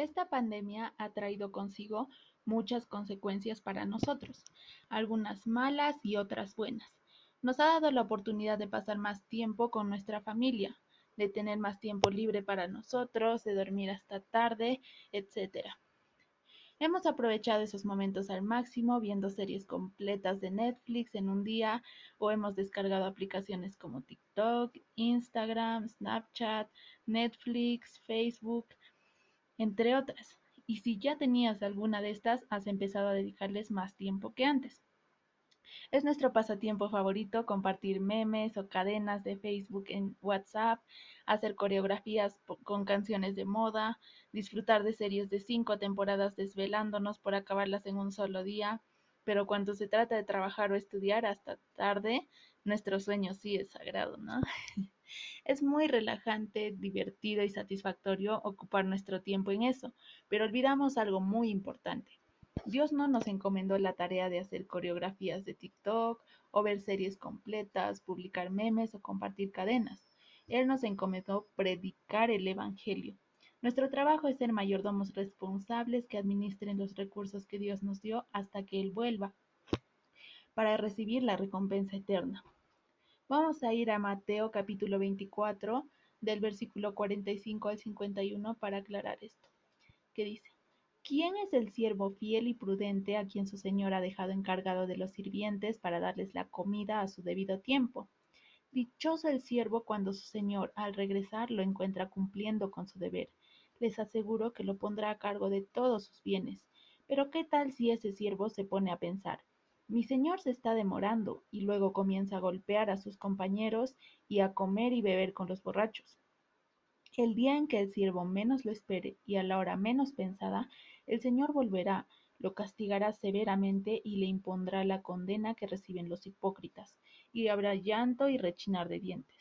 Esta pandemia ha traído consigo muchas consecuencias para nosotros, algunas malas y otras buenas. Nos ha dado la oportunidad de pasar más tiempo con nuestra familia, de tener más tiempo libre para nosotros, de dormir hasta tarde, etc. Hemos aprovechado esos momentos al máximo viendo series completas de Netflix en un día o hemos descargado aplicaciones como TikTok, Instagram, Snapchat, Netflix, Facebook, entre otras. Y si ya tenías alguna de estas, has empezado a dedicarles más tiempo que antes. Es nuestro pasatiempo favorito compartir memes o cadenas de Facebook en WhatsApp, hacer coreografías con canciones de moda, disfrutar de series de cinco temporadas desvelándonos por acabarlas en un solo día, pero cuando se trata de trabajar o estudiar hasta tarde, nuestro sueño sí es sagrado, ¿no? Es muy relajante, divertido y satisfactorio ocupar nuestro tiempo en eso, pero olvidamos algo muy importante. Dios no nos encomendó la tarea de hacer coreografías de TikTok o ver series completas, publicar memes o compartir cadenas. Él nos encomendó predicar el Evangelio. Nuestro trabajo es ser mayordomos responsables que administren los recursos que Dios nos dio hasta que Él vuelva para recibir la recompensa eterna. Vamos a ir a Mateo capítulo 24 del versículo 45 al 51 para aclarar esto. ¿Qué dice? ¿Quién es el siervo fiel y prudente a quien su señor ha dejado encargado de los sirvientes para darles la comida a su debido tiempo? Dichoso el siervo cuando su señor al regresar lo encuentra cumpliendo con su deber. Les aseguro que lo pondrá a cargo de todos sus bienes. Pero ¿qué tal si ese siervo se pone a pensar? Mi señor se está demorando y luego comienza a golpear a sus compañeros y a comer y beber con los borrachos. El día en que el siervo menos lo espere y a la hora menos pensada, el Señor volverá, lo castigará severamente y le impondrá la condena que reciben los hipócritas y habrá llanto y rechinar de dientes.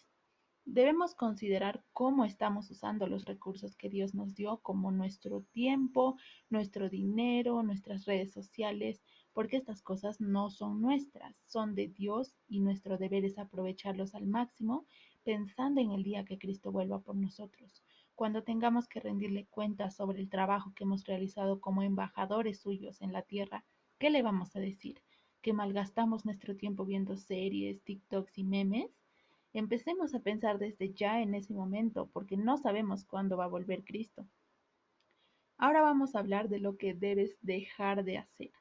Debemos considerar cómo estamos usando los recursos que Dios nos dio, como nuestro tiempo, nuestro dinero, nuestras redes sociales, porque estas cosas no son nuestras, son de Dios y nuestro deber es aprovecharlos al máximo pensando en el día que Cristo vuelva por nosotros, cuando tengamos que rendirle cuentas sobre el trabajo que hemos realizado como embajadores suyos en la tierra, ¿qué le vamos a decir? que malgastamos nuestro tiempo viendo series, TikToks y memes? Empecemos a pensar desde ya en ese momento, porque no sabemos cuándo va a volver Cristo. Ahora vamos a hablar de lo que debes dejar de hacer.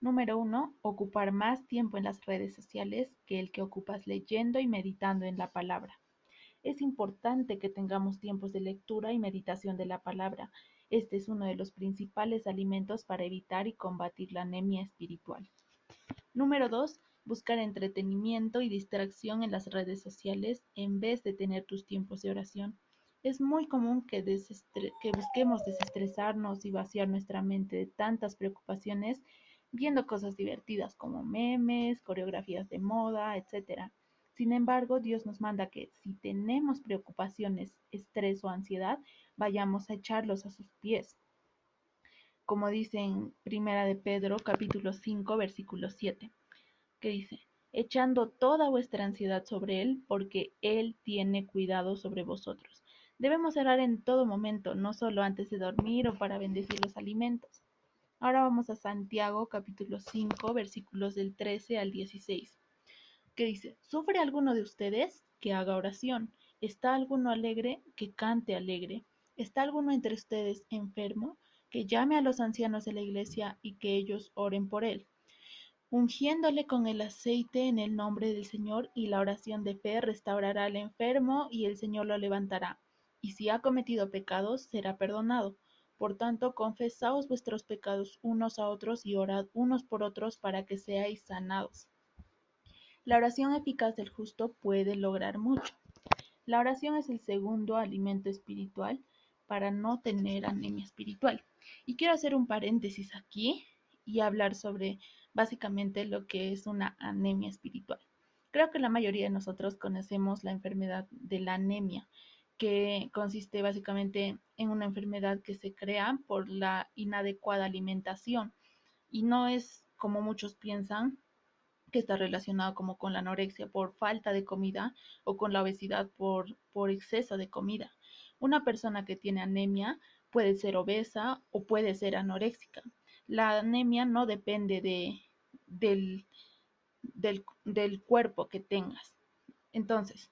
Número uno, ocupar más tiempo en las redes sociales que el que ocupas leyendo y meditando en la palabra. Es importante que tengamos tiempos de lectura y meditación de la palabra. Este es uno de los principales alimentos para evitar y combatir la anemia espiritual. Número 2. Buscar entretenimiento y distracción en las redes sociales en vez de tener tus tiempos de oración. Es muy común que, que busquemos desestresarnos y vaciar nuestra mente de tantas preocupaciones viendo cosas divertidas como memes, coreografías de moda, etc. Sin embargo, Dios nos manda que si tenemos preocupaciones, estrés o ansiedad, vayamos a echarlos a sus pies como dice en Primera de Pedro, capítulo 5, versículo 7, que dice, echando toda vuestra ansiedad sobre Él, porque Él tiene cuidado sobre vosotros. Debemos orar en todo momento, no solo antes de dormir o para bendecir los alimentos. Ahora vamos a Santiago, capítulo 5, versículos del 13 al 16, que dice, ¿sufre alguno de ustedes? Que haga oración. ¿Está alguno alegre? Que cante alegre. ¿Está alguno entre ustedes enfermo? que llame a los ancianos de la iglesia y que ellos oren por él, ungiéndole con el aceite en el nombre del Señor, y la oración de fe restaurará al enfermo y el Señor lo levantará. Y si ha cometido pecados, será perdonado. Por tanto, confesaos vuestros pecados unos a otros y orad unos por otros para que seáis sanados. La oración eficaz del justo puede lograr mucho. La oración es el segundo alimento espiritual para no tener anemia espiritual. Y quiero hacer un paréntesis aquí y hablar sobre básicamente lo que es una anemia espiritual. Creo que la mayoría de nosotros conocemos la enfermedad de la anemia, que consiste básicamente en una enfermedad que se crea por la inadecuada alimentación y no es como muchos piensan que está relacionado como con la anorexia por falta de comida o con la obesidad por, por exceso de comida. Una persona que tiene anemia puede ser obesa o puede ser anoréxica. La anemia no depende de, del, del cuerpo que tengas. Entonces,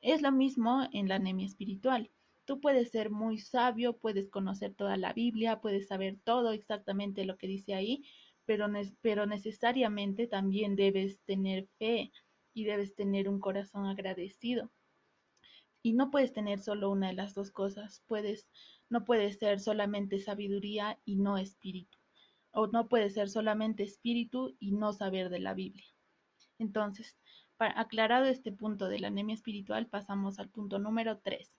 es lo mismo en la anemia espiritual. Tú puedes ser muy sabio, puedes conocer toda la Biblia, puedes saber todo exactamente lo que dice ahí, pero, pero necesariamente también debes tener fe y debes tener un corazón agradecido. Y no puedes tener solo una de las dos cosas, puedes, no puedes ser solamente sabiduría y no espíritu, o no puedes ser solamente espíritu y no saber de la Biblia. Entonces, para, aclarado este punto de la anemia espiritual, pasamos al punto número 3,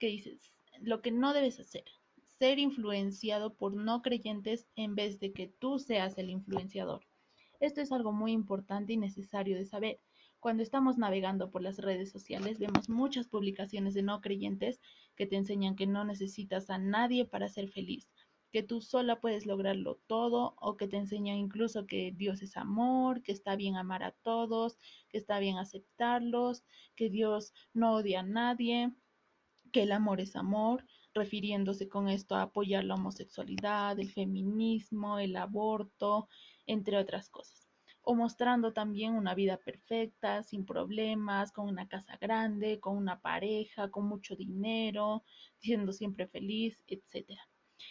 que dices, lo que no debes hacer, ser influenciado por no creyentes en vez de que tú seas el influenciador. Esto es algo muy importante y necesario de saber. Cuando estamos navegando por las redes sociales vemos muchas publicaciones de no creyentes que te enseñan que no necesitas a nadie para ser feliz, que tú sola puedes lograrlo todo o que te enseñan incluso que Dios es amor, que está bien amar a todos, que está bien aceptarlos, que Dios no odia a nadie, que el amor es amor, refiriéndose con esto a apoyar la homosexualidad, el feminismo, el aborto, entre otras cosas. O mostrando también una vida perfecta, sin problemas, con una casa grande, con una pareja, con mucho dinero, siendo siempre feliz, etc.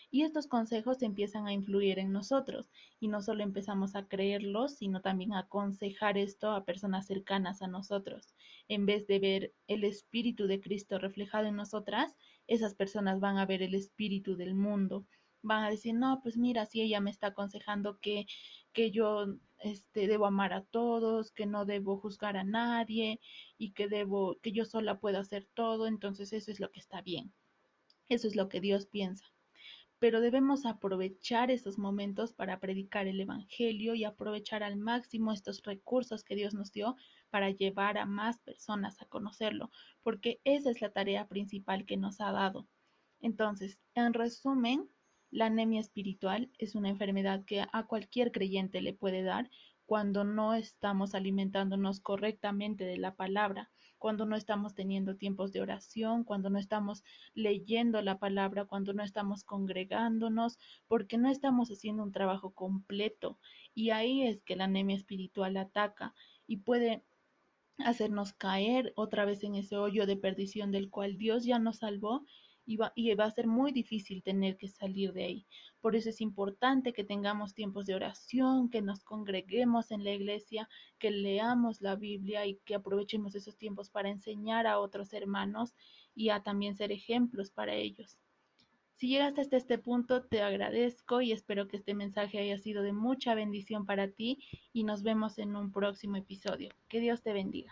Y estos consejos empiezan a influir en nosotros y no solo empezamos a creerlos, sino también a aconsejar esto a personas cercanas a nosotros. En vez de ver el Espíritu de Cristo reflejado en nosotras, esas personas van a ver el espíritu del mundo. Van a decir, no, pues mira, si ella me está aconsejando que, que yo este, debo amar a todos, que no debo juzgar a nadie y que debo, que yo sola puedo hacer todo, entonces eso es lo que está bien. Eso es lo que Dios piensa pero debemos aprovechar esos momentos para predicar el Evangelio y aprovechar al máximo estos recursos que Dios nos dio para llevar a más personas a conocerlo, porque esa es la tarea principal que nos ha dado. Entonces, en resumen, la anemia espiritual es una enfermedad que a cualquier creyente le puede dar cuando no estamos alimentándonos correctamente de la palabra, cuando no estamos teniendo tiempos de oración, cuando no estamos leyendo la palabra, cuando no estamos congregándonos, porque no estamos haciendo un trabajo completo. Y ahí es que la anemia espiritual ataca y puede hacernos caer otra vez en ese hoyo de perdición del cual Dios ya nos salvó y va, y va, a ser muy difícil tener que salir de ahí. Por eso es importante que tengamos tiempos de oración, que nos congreguemos en la iglesia, que leamos la Biblia y que aprovechemos esos tiempos para enseñar a otros hermanos y a también ser ejemplos para ellos. Si llegaste hasta este punto, te agradezco y espero que este mensaje haya sido de mucha bendición para ti y nos vemos en un próximo episodio. Que Dios te bendiga.